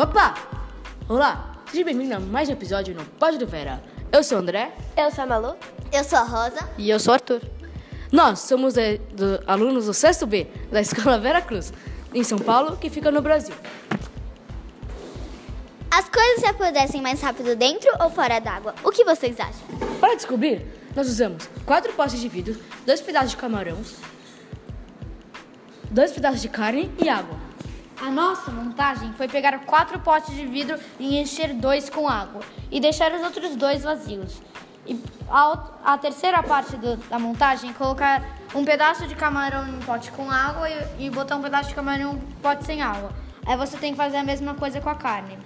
Opa! Olá, seja bem-vindo a mais um episódio no Pode do Vera. Eu sou o André. Eu sou a Malu. Eu sou a Rosa. E eu sou o Arthur. Nós somos de, do, alunos do sexto B da Escola Vera Cruz, em São Paulo, que fica no Brasil. As coisas se apodrecem mais rápido dentro ou fora d'água? O que vocês acham? Para descobrir, nós usamos quatro potes de vidro, dois pedaços de camarão, dois pedaços de carne e água. A nossa montagem foi pegar quatro potes de vidro e encher dois com água e deixar os outros dois vazios. E a, a terceira parte do, da montagem colocar um pedaço de camarão em um pote com água e, e botar um pedaço de camarão em um pote sem água. Aí você tem que fazer a mesma coisa com a carne.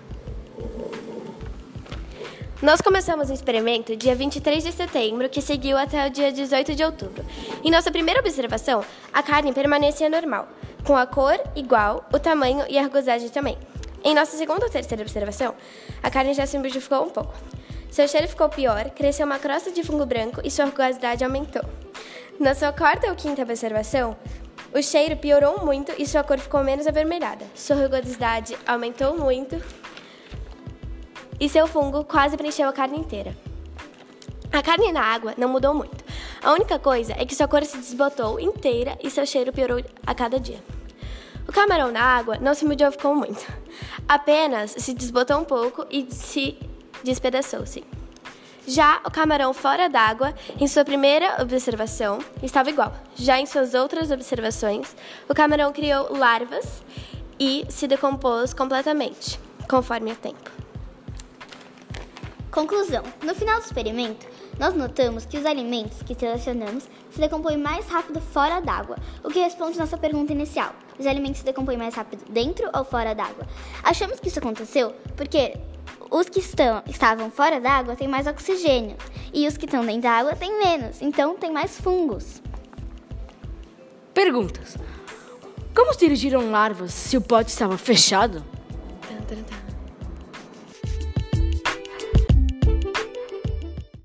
Nós começamos o experimento dia 23 de setembro, que seguiu até o dia 18 de outubro. Em nossa primeira observação, a carne permanecia normal, com a cor igual, o tamanho e a rugosidade também. Em nossa segunda ou terceira observação, a carne já se modificou um pouco. Seu cheiro ficou pior, cresceu uma crosta de fungo branco e sua rugosidade aumentou. Na sua quarta ou quinta observação, o cheiro piorou muito e sua cor ficou menos avermelhada. Sua rugosidade aumentou muito e seu fungo quase preencheu a carne inteira. A carne na água não mudou muito. A única coisa é que sua cor se desbotou inteira e seu cheiro piorou a cada dia. O camarão na água não se modificou muito. Apenas se desbotou um pouco e se despedaçou-se. Já o camarão fora d'água, em sua primeira observação, estava igual. Já em suas outras observações, o camarão criou larvas e se decompôs completamente, conforme o tempo. Conclusão: No final do experimento, nós notamos que os alimentos que selecionamos se decompõem mais rápido fora d'água, o que responde nossa pergunta inicial: os alimentos se decompõem mais rápido dentro ou fora d'água? Achamos que isso aconteceu porque os que estão, estavam fora d'água têm mais oxigênio e os que estão dentro da água têm menos, então tem mais fungos. Perguntas: Como dirigiram larvas se o pote estava fechado? Tan, tan, tan.